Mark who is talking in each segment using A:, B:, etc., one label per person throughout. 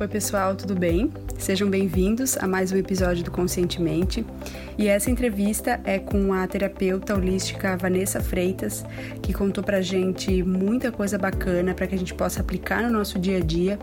A: Oi, pessoal, tudo bem? Sejam bem-vindos a mais um episódio do Conscientemente. E essa entrevista é com a terapeuta holística Vanessa Freitas, que contou pra gente muita coisa bacana para que a gente possa aplicar no nosso dia a dia,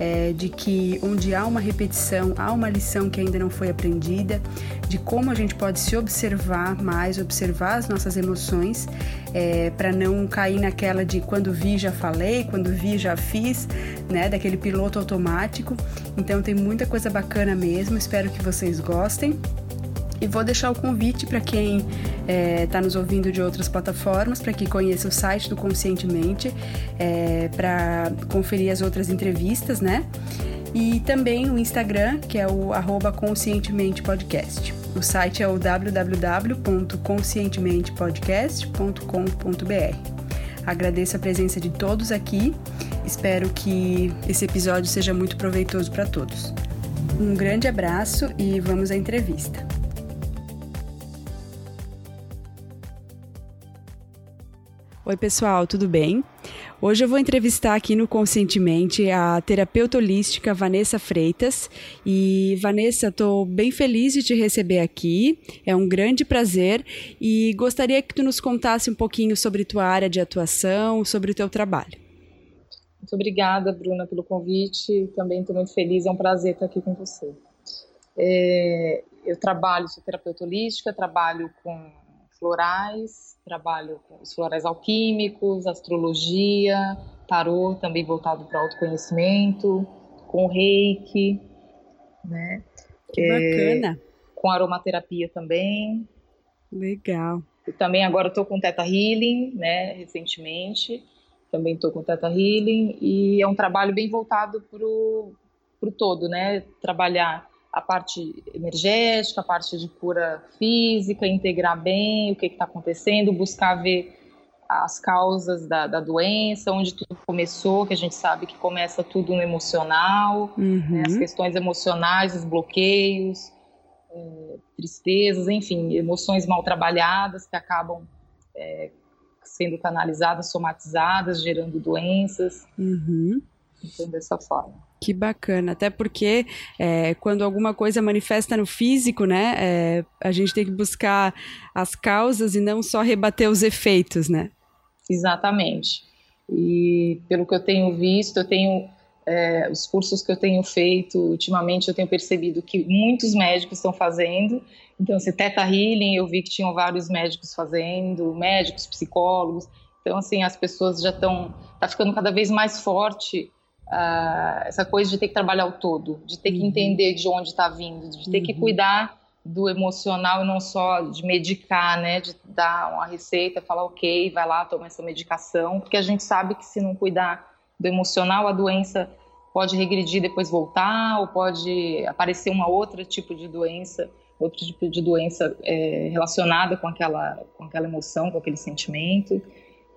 A: é, de que onde há uma repetição, há uma lição que ainda não foi aprendida, de como a gente pode se observar mais, observar as nossas emoções, é, para não cair naquela de quando vi já falei, quando vi já fiz, né, daquele piloto automático. Então tem muita coisa bacana mesmo, espero que vocês gostem. E vou deixar o convite para quem está é, tá nos ouvindo de outras plataformas, para que conheça o site do Conscientemente, é, para conferir as outras entrevistas, né? E também o Instagram, que é o arroba Conscientemente Podcast. O site é o www.conscientementepodcast.com.br. Agradeço a presença de todos aqui. Espero que esse episódio seja muito proveitoso para todos. Um grande abraço e vamos à entrevista. Oi, pessoal, tudo bem? Hoje eu vou entrevistar aqui no Conscientemente a terapeuta holística Vanessa Freitas. E Vanessa, estou bem feliz de te receber aqui. É um grande prazer e gostaria que tu nos contasse um pouquinho sobre tua área de atuação, sobre o teu trabalho.
B: Muito obrigada, Bruna, pelo convite. Também estou muito feliz, é um prazer estar aqui com você. É, eu trabalho, sou terapeuta holística, trabalho com florais, trabalho com os florais alquímicos, astrologia, tarô, também voltado para autoconhecimento, com reiki, né?
A: Que é, bacana.
B: Com aromaterapia também.
A: Legal.
B: E também agora estou com Teta Healing, né, recentemente. Também estou com Teta Healing e é um trabalho bem voltado para o todo, né? Trabalhar a parte energética, a parte de cura física, integrar bem o que está acontecendo, buscar ver as causas da, da, doença, onde tudo começou, que a gente sabe que começa tudo no emocional, uhum. né, as questões emocionais, os bloqueios, é, tristezas, enfim, emoções mal trabalhadas que acabam é, sendo canalizadas, somatizadas, gerando doenças. Uhum. Então, dessa forma.
A: Que bacana, até porque é, quando alguma coisa manifesta no físico, né, é, a gente tem que buscar as causas e não só rebater os efeitos, né?
B: Exatamente. E pelo que eu tenho visto, eu tenho é, os cursos que eu tenho feito ultimamente, eu tenho percebido que muitos médicos estão fazendo. Então, esse Teta Healing, eu vi que tinham vários médicos fazendo, médicos, psicólogos. Então, assim, as pessoas já estão, tá ficando cada vez mais forte uh, essa coisa de ter que trabalhar o todo, de ter que uhum. entender de onde está vindo, de ter uhum. que cuidar do emocional e não só de medicar, né? De dar uma receita, falar ok, vai lá, toma essa medicação, porque a gente sabe que se não cuidar do emocional, a doença pode regredir depois voltar, ou pode aparecer uma outra tipo de doença, outro tipo de doença é, relacionada com aquela, com aquela emoção, com aquele sentimento.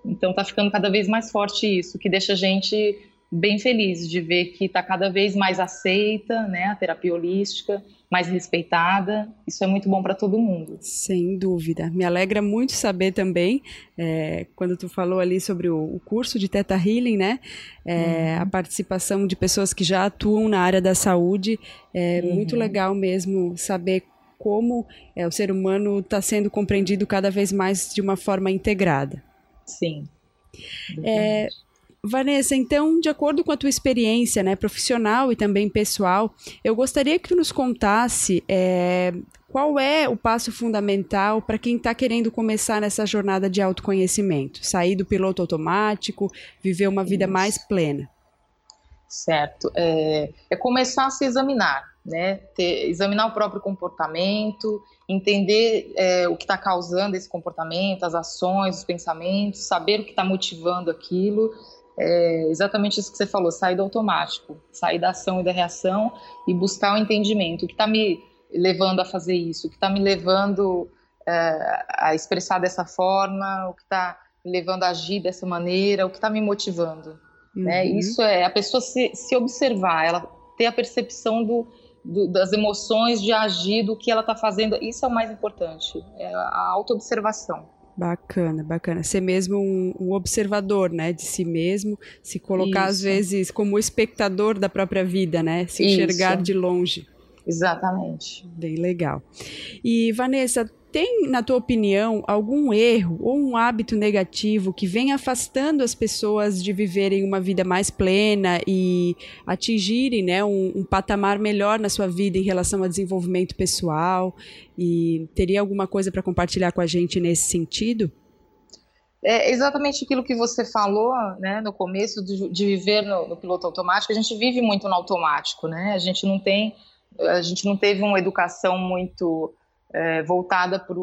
B: Então está ficando cada vez mais forte isso, que deixa a gente bem feliz de ver que está cada vez mais aceita, né, a terapia holística, mais respeitada. Isso é muito bom para todo mundo.
A: Sem dúvida. Me alegra muito saber também, é, quando tu falou ali sobre o, o curso de Teta Healing, né, é, uhum. a participação de pessoas que já atuam na área da saúde. É uhum. muito legal mesmo saber como é, o ser humano está sendo compreendido cada vez mais de uma forma integrada.
B: Sim.
A: É, Vanessa, então, de acordo com a tua experiência né, profissional e também pessoal, eu gostaria que tu nos contasse é, qual é o passo fundamental para quem está querendo começar nessa jornada de autoconhecimento, sair do piloto automático, viver uma vida Isso. mais plena.
B: Certo. É, é, começar a se examinar, né? Ter, examinar o próprio comportamento, entender é, o que está causando esse comportamento, as ações, os pensamentos, saber o que está motivando aquilo é exatamente isso que você falou, sair do automático, sair da ação e da reação e buscar o entendimento. O que está me levando a fazer isso? O que está me levando é, a expressar dessa forma? O que está me levando a agir dessa maneira? O que está me motivando? Né? Uhum. Né? Isso é a pessoa se, se observar, ela ter a percepção do, do, das emoções, de agir, do que ela está fazendo. Isso é o mais importante, é a autoobservação.
A: Bacana, bacana. Ser mesmo um, um, observador, né, de si mesmo, se colocar Isso. às vezes como espectador da própria vida, né, se enxergar Isso. de longe.
B: Exatamente.
A: Bem legal. E Vanessa, tem, na tua opinião, algum erro ou um hábito negativo que vem afastando as pessoas de viverem uma vida mais plena e atingirem né, um, um patamar melhor na sua vida em relação ao desenvolvimento pessoal? E teria alguma coisa para compartilhar com a gente nesse sentido?
B: É exatamente aquilo que você falou né, no começo de, de viver no, no piloto automático. A gente vive muito no automático, né? A gente não tem a gente não teve uma educação muito é, voltada para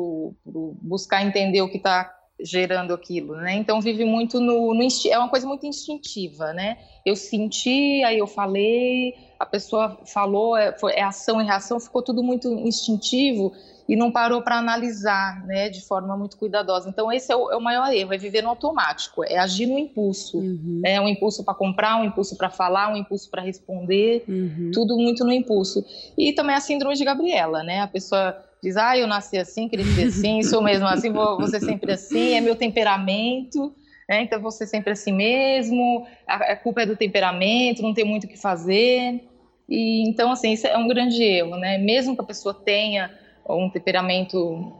B: buscar entender o que está gerando aquilo, né? Então vive muito no, no é uma coisa muito instintiva, né? Eu senti, aí eu falei, a pessoa falou, é, foi, é ação e reação, ficou tudo muito instintivo e não parou para analisar, né, de forma muito cuidadosa. Então esse é o, é o, maior erro, é viver no automático, é agir no impulso, uhum. né, um impulso para comprar, um impulso para falar, um impulso para responder, uhum. tudo muito no impulso. E também a síndrome de Gabriela, né, a pessoa diz, ah, eu nasci assim, cresci assim, sou mesmo assim, vou, vou ser sempre assim, é meu temperamento, né, então vou ser sempre assim mesmo, a, a culpa é do temperamento, não tem muito o que fazer. E, então, assim, isso é um grande erro, né? Mesmo que a pessoa tenha um temperamento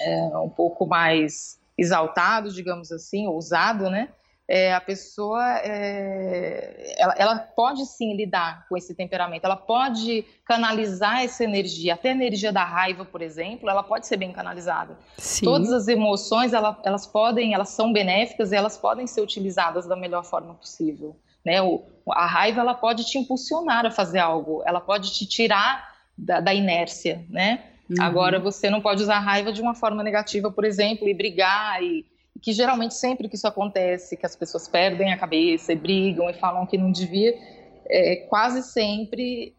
B: é, um pouco mais exaltado, digamos assim, ousado, né? É, a pessoa é, ela, ela, pode sim lidar com esse temperamento, ela pode canalizar essa energia, até a energia da raiva, por exemplo, ela pode ser bem canalizada. Sim. Todas as emoções ela, elas podem, elas são benéficas e elas podem ser utilizadas da melhor forma possível. Né? O, a raiva ela pode te impulsionar a fazer algo, ela pode te tirar da, da inércia, né? Uhum. Agora, você não pode usar a raiva de uma forma negativa, por exemplo, e brigar, e que geralmente sempre que isso acontece, que as pessoas perdem a cabeça e brigam e falam que não devia, é, quase sempre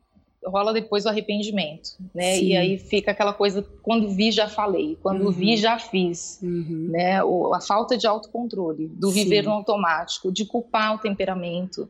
B: rola depois o arrependimento, né? Sim. E aí fica aquela coisa, quando vi já falei, quando uhum. vi já fiz, uhum. né? O, a falta de autocontrole, do Sim. viver no automático, de culpar o temperamento,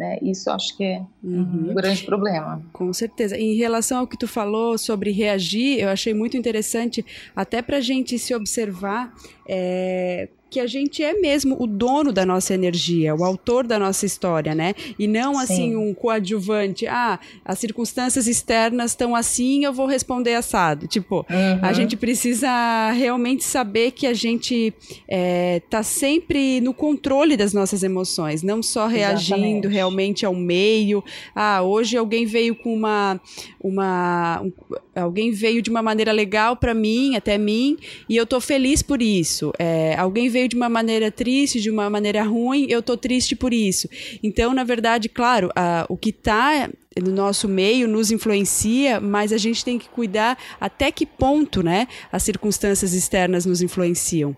B: né? Isso acho que é uhum. um grande problema.
A: Com certeza. Em relação ao que tu falou sobre reagir, eu achei muito interessante, até para a gente se observar é, que a gente é mesmo o dono da nossa energia, o autor da nossa história, né? E não Sim. assim um coadjuvante. Ah, as circunstâncias externas estão assim, eu vou responder assado. Tipo, uhum. a gente precisa realmente saber que a gente é, tá sempre no controle das nossas emoções, não só reagindo Exatamente. realmente ao meio. Ah, hoje alguém veio com uma, uma um, alguém veio de uma maneira legal para mim, até mim, e eu tô feliz por isso. É, alguém veio veio de uma maneira triste, de uma maneira ruim, eu tô triste por isso. Então, na verdade, claro, a, o que está no nosso meio nos influencia, mas a gente tem que cuidar até que ponto, né, as circunstâncias externas nos influenciam.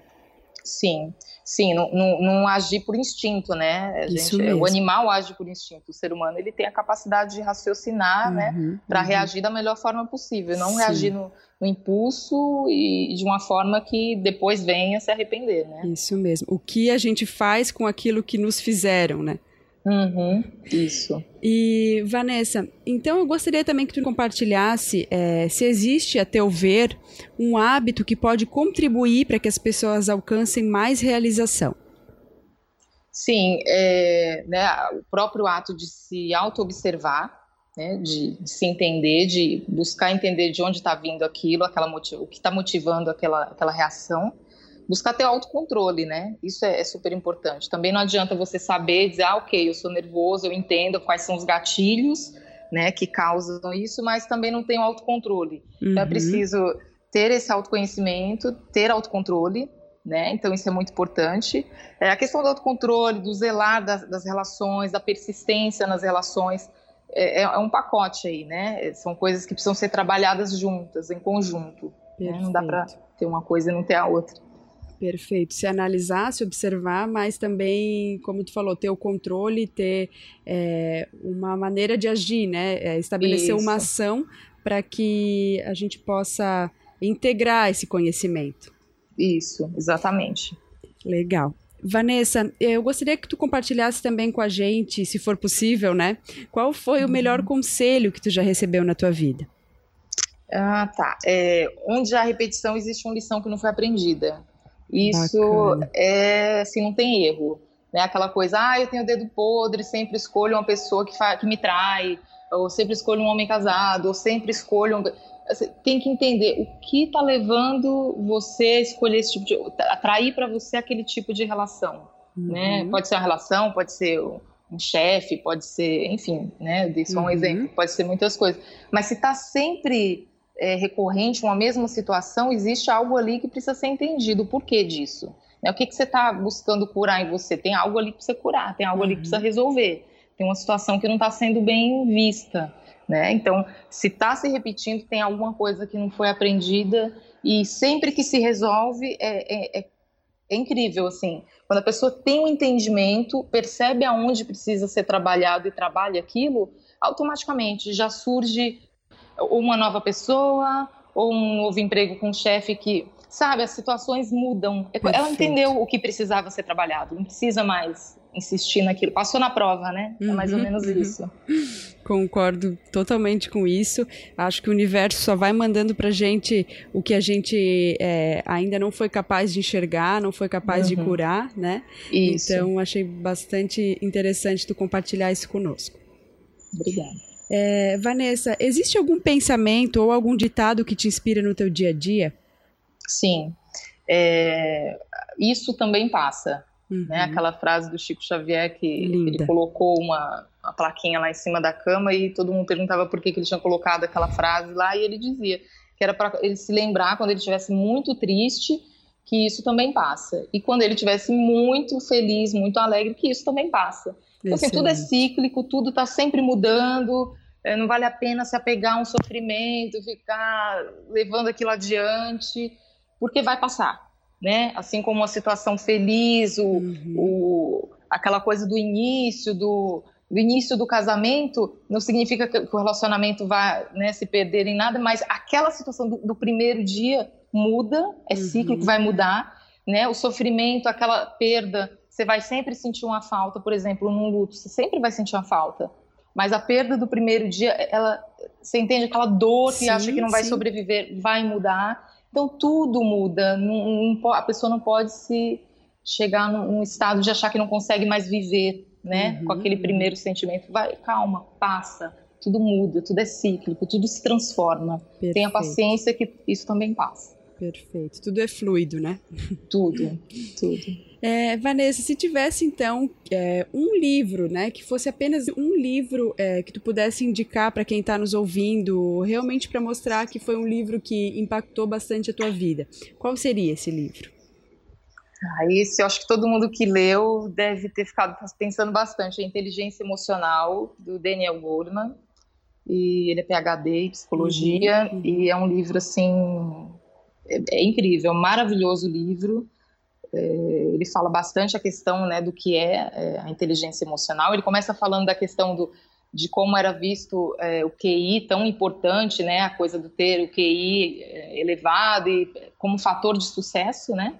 B: Sim. Sim, não, não, não, agir por instinto, né? Gente, o animal age por instinto. O ser humano ele tem a capacidade de raciocinar, né, uhum, né, para uhum. reagir da melhor forma possível, não Sim. reagir no, no, impulso e de uma forma que depois venha se arrepender, né?
A: Isso mesmo. O que a gente faz com aquilo que nos fizeram, né?
B: Uhum, isso.
A: E, Vanessa, então eu gostaria também que tu compartilhasse é, se existe, a teu ver, um hábito que pode contribuir para que as pessoas alcancem mais realização.
B: Sim, é, né, o próprio ato de se auto-observar, né, de, de, se entender, de buscar entender de onde está vindo aquilo, aquela o que está motivando aquela, aquela reação, buscar ter autocontrole, né? Isso é, é, super importante. Também não adianta você saber dizer, ah, ok, eu sou nervoso, eu entendo quais são os gatilhos, né, que causam isso, mas também não tenho autocontrole. Uhum. Então é uhum. preciso ter esse autoconhecimento, ter autocontrole, né? Então isso é muito importante. É, a questão do autocontrole, do zelar das, das relações, da persistência nas relações, é, é, um pacote aí, né? São coisas que precisam ser trabalhadas juntas, em conjunto. Né? Não dá para ter uma coisa e não ter a outra.
A: Perfeito. Se analisar, se observar, mas também, como tu falou, ter o controle, ter é, uma maneira de agir, né? É, estabelecer Isso. uma ação para que a gente possa integrar esse conhecimento.
B: Isso, exatamente.
A: Legal. Vanessa, eu gostaria que tu compartilhasse também com a gente, se for possível, né? Qual foi uhum. o melhor conselho que tu já recebeu na tua vida?
B: Ah, tá. É, onde há repetição existe uma lição que não foi aprendida. Isso Bacana. é, assim, não tem erro. Né? Aquela coisa, ah, eu tenho o dedo podre, sempre escolho uma pessoa que, que me trai, ou sempre escolho um homem casado, ou sempre escolho um... Assim, tem que entender o que está levando você a escolher esse tipo de... atrair para você aquele tipo de relação, né? uhum. né? Pode ser uma relação, pode ser um chefe, pode ser, enfim, né? Dei só um uhum. exemplo, pode ser muitas coisas. Mas se está sempre é, recorrente, uma mesma situação, existe algo ali que precisa ser entendido. O porquê disso? Né? O que, que você está buscando curar em você? Tem algo ali para você curar, tem algo uhum. ali que precisa resolver. Tem uma situação que não está sendo bem vista. Né? Então, se está se repetindo, tem alguma coisa que não foi aprendida e sempre que se resolve é, é, é, é incrível assim. Quando a pessoa tem um entendimento, percebe aonde precisa ser trabalhado e trabalha aquilo, automaticamente já surge uma nova pessoa ou um novo emprego com um chefe que, sabe, as situações mudam. Perfeito. Ela entendeu o que precisava ser trabalhado, não precisa mais insistir naquilo. Passou na prova, né? É mais ou uhum, menos uhum. isso.
A: Concordo totalmente com isso. Acho que o universo só vai mandando pra gente o que a gente é, ainda não foi capaz de enxergar, não foi capaz uhum. de curar, né? Isso. Então, achei bastante interessante tu compartilhar isso conosco.
B: Obrigada.
A: É, Vanessa, existe algum pensamento ou algum ditado que te inspira no teu dia a dia?
B: Sim. É, isso também passa. Uhum. Né? Aquela frase do Chico Xavier que Linda. ele colocou uma, uma, plaquinha lá em cima da cama e todo mundo perguntava por que, que ele tinha colocado aquela frase lá e ele dizia que era para ele se lembrar quando ele estivesse muito triste que isso também passa. E quando ele estivesse muito feliz, muito alegre, que isso também passa. Então, assim, tudo é cíclico, tudo está sempre mudando, é, não vale a pena se apegar a um sofrimento, ficar levando aquilo adiante, porque vai passar, né? Assim como a situação feliz, o, uhum. o aquela coisa do início, do, do, início do casamento, não significa que o relacionamento vai né, se perder em nada, mas aquela situação do, do primeiro dia muda, é cíclico, uhum. vai mudar, né? O sofrimento, aquela perda, você vai sempre sentir uma falta, por exemplo, num luto, você sempre vai sentir uma falta. Mas a perda do primeiro dia, ela, você entende aquela dor que sim, acha que não vai sim. sobreviver, vai mudar. Então tudo muda. Não, não, a pessoa não pode se chegar num, estado de achar que não consegue mais viver, né? Uhum, Com aquele primeiro sentimento. Vai, calma, passa. Tudo muda, tudo é cíclico, tudo se transforma. Perfeito. Tenha paciência que isso também passa.
A: Perfeito. Tudo é fluido, né?
B: Tudo, tudo.
A: É, Vanessa, se tivesse então é, um livro, né, que fosse apenas um livro é, que tu pudesse indicar para quem está nos ouvindo, realmente para mostrar que foi um livro que impactou bastante a tua vida, qual seria esse livro?
B: Ah, esse eu acho que todo mundo que leu deve ter ficado pensando bastante. A Inteligência Emocional, do Daniel Goleman. E ele é PhD em psicologia. Uhum, uhum. E é um livro, assim, é, é incrível, maravilhoso livro. É, ele fala bastante a questão né, do que é, é, a inteligência emocional. Ele começa falando da questão do, de como era visto é, o QI tão importante, né, a coisa do ter o QI é, elevado e como fator de sucesso, né?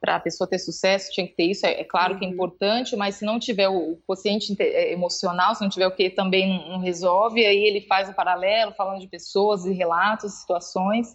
B: Para a pessoa ter sucesso tinha que ter isso. É, é claro que é uhum. importante, mas se não tiver o quociente emocional, se não tiver o QI também não, não resolve. Aí ele faz o paralelo, falando de pessoas e relatos, situações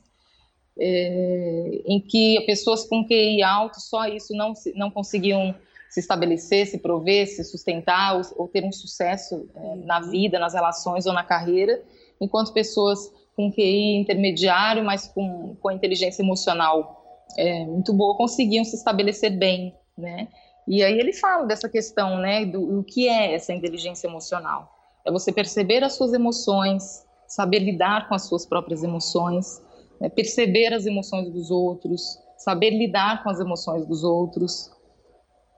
B: é, em que pessoas com QI alto, só isso não, não conseguiam se estabelecer, se prover, se sustentar ou, ou ter um sucesso é, na uhum. vida, nas relações ou na carreira, enquanto pessoas com QI intermediário, mas com, com inteligência emocional é, muito boa, conseguiam se estabelecer bem, né? E aí ele fala dessa questão, né, do, do que é essa inteligência emocional. É você perceber as suas emoções, saber lidar com as suas próprias emoções, né, perceber as emoções dos outros, saber lidar com as emoções dos outros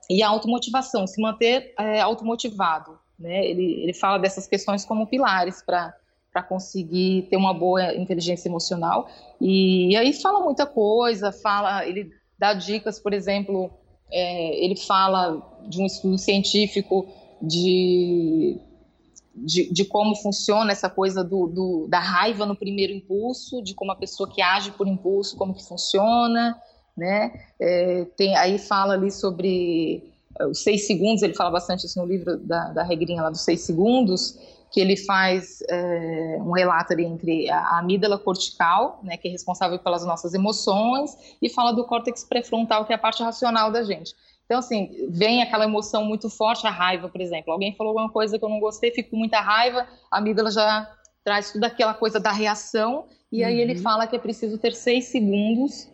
B: e a automotivação, se manter é, automotivado. Né? Ele, ele fala dessas questões como pilares para para conseguir ter uma boa inteligência emocional e, e, aí fala muita coisa, fala, ele dá dicas, por exemplo, é, ele fala de um estudo científico de de, de, como funciona essa coisa do, do, da raiva no primeiro impulso, de como a pessoa que age por impulso, como que funciona, né? É, tem, aí fala ali sobre os seis segundos, ele fala bastante isso no livro da, da regrinha lá dos seis segundos, que ele faz é, um relato ali entre a amígdala cortical, né, que é responsável pelas nossas emoções, e fala do córtex pré-frontal, que é a parte racional da gente. Então, assim, vem aquela emoção muito forte, a raiva, por exemplo. Alguém falou alguma coisa que eu não gostei, fico com muita raiva, a amígdala já traz tudo aquela coisa da reação, e aí ele uhum. fala que é preciso ter seis segundos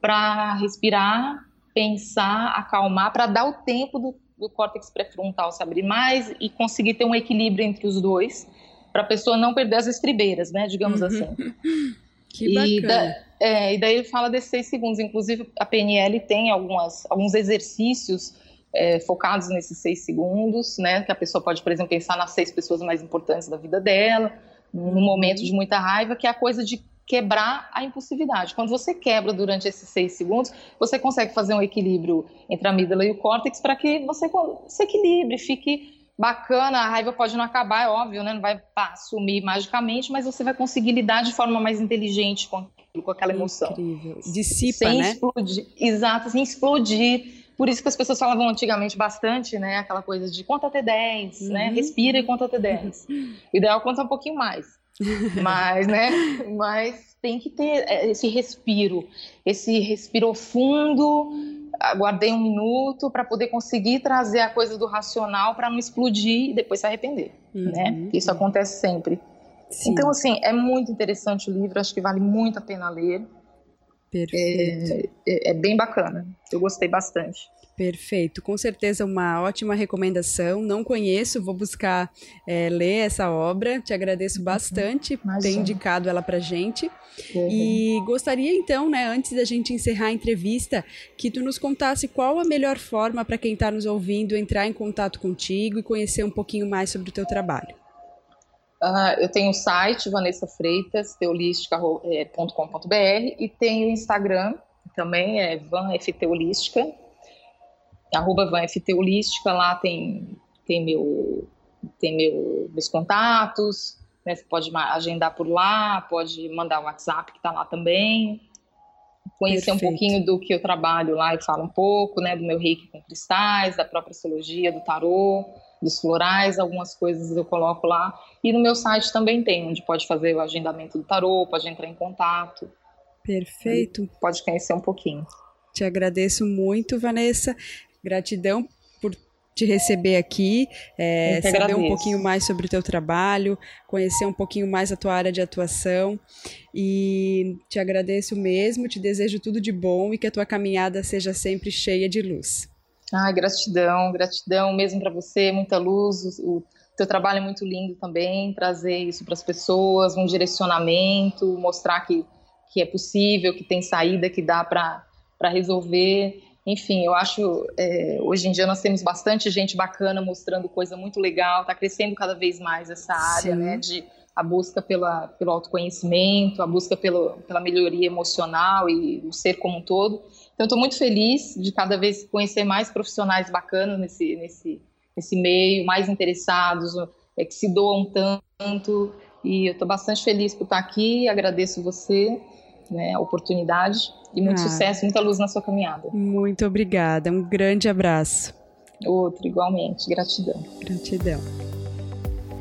B: para respirar, pensar, acalmar, para dar o tempo do, do córtex pré-frontal se abrir mais e conseguir ter um equilíbrio entre os dois, para a pessoa não perder as estribeiras, né, digamos uhum. assim.
A: Que bacana.
B: E, da, é, e daí ele fala desses seis segundos. Inclusive, a PNL tem algumas, alguns exercícios é, focados nesses seis segundos, né? Que a pessoa pode, por exemplo, pensar nas seis pessoas mais importantes da vida dela, num momento de muita raiva, que é a coisa de quebrar a impulsividade. Quando você quebra durante esses seis segundos, você consegue fazer um equilíbrio entre a amígdala e o córtex para que você se equilibre, fique bacana. A raiva pode não acabar, é óbvio, né? Não vai pá, sumir magicamente, mas você vai conseguir lidar de forma mais inteligente com, com aquela emoção.
A: Incrível. Dissipa,
B: sem
A: né?
B: Explodir. Exato, sem explodir. Por isso que as pessoas falavam antigamente bastante, né? Aquela coisa de conta até 10, né? uhum. né? Respira e conta até 10. O ideal é contar um pouquinho mais. Mas, né? Mas tem que ter é, esse respiro, esse respiro fundo. Aguardei um minuto para poder conseguir trazer a coisa do racional para não explodir e depois se arrepender, uhum. né? Isso acontece sempre. Sim. Então, assim, é muito interessante o livro, acho que vale muito a pena ler.
A: Perfeito.
B: É, é, é bem bacana, eu gostei bastante.
A: Perfeito, com certeza uma ótima recomendação. Não conheço, vou buscar é, ler essa obra. Te agradeço bastante por ter indicado ela para gente. Uhum. E gostaria então, né, antes da gente encerrar a entrevista, que tu nos contasse qual a melhor forma para quem está nos ouvindo entrar em contato contigo e conhecer um pouquinho mais sobre o teu trabalho.
B: Uh, eu tenho o site Vanessa Freitas, teolística.com.br e tenho o Instagram também, é vanfteolística arroba VanFT Holística, lá tem, tem, meu, tem meu, meus contatos, né? Você pode agendar por lá, pode mandar o WhatsApp que está lá também. Conhecer Perfeito. um pouquinho do que eu trabalho lá, eu falo um pouco, né? Do meu reiki com cristais, da própria astrologia, do tarô, dos florais, algumas coisas eu coloco lá. E no meu site também tem, onde pode fazer o agendamento do tarô, pode entrar em contato.
A: Perfeito.
B: Pode conhecer um pouquinho.
A: Te agradeço muito, Vanessa. Gratidão por te receber aqui, é, saber agradeço. um pouquinho mais sobre o teu trabalho, conhecer um pouquinho mais a tua área de atuação e te agradeço mesmo, te desejo tudo de bom e que a tua caminhada seja sempre cheia de luz.
B: Ah, gratidão, gratidão mesmo para você, muita luz, o, o teu trabalho é muito lindo também, trazer isso para as pessoas, um direcionamento, mostrar que, que é possível, que tem saída, que dá para resolver enfim, eu acho é, hoje em dia nós temos bastante gente bacana mostrando coisa muito legal, está crescendo cada vez mais essa área, Sim. né, de a busca pela, pelo autoconhecimento, a busca pelo, pela melhoria emocional e o ser como um todo. Então, estou muito feliz de cada vez conhecer mais profissionais bacanas nesse, nesse, nesse meio, mais interessados, é, que se doam tanto. E eu estou bastante feliz por estar aqui, agradeço você né, a oportunidade e muito ah, sucesso, muita luz na sua caminhada.
A: Muito obrigada, um grande abraço.
B: Outro, igualmente, gratidão.
A: Gratidão.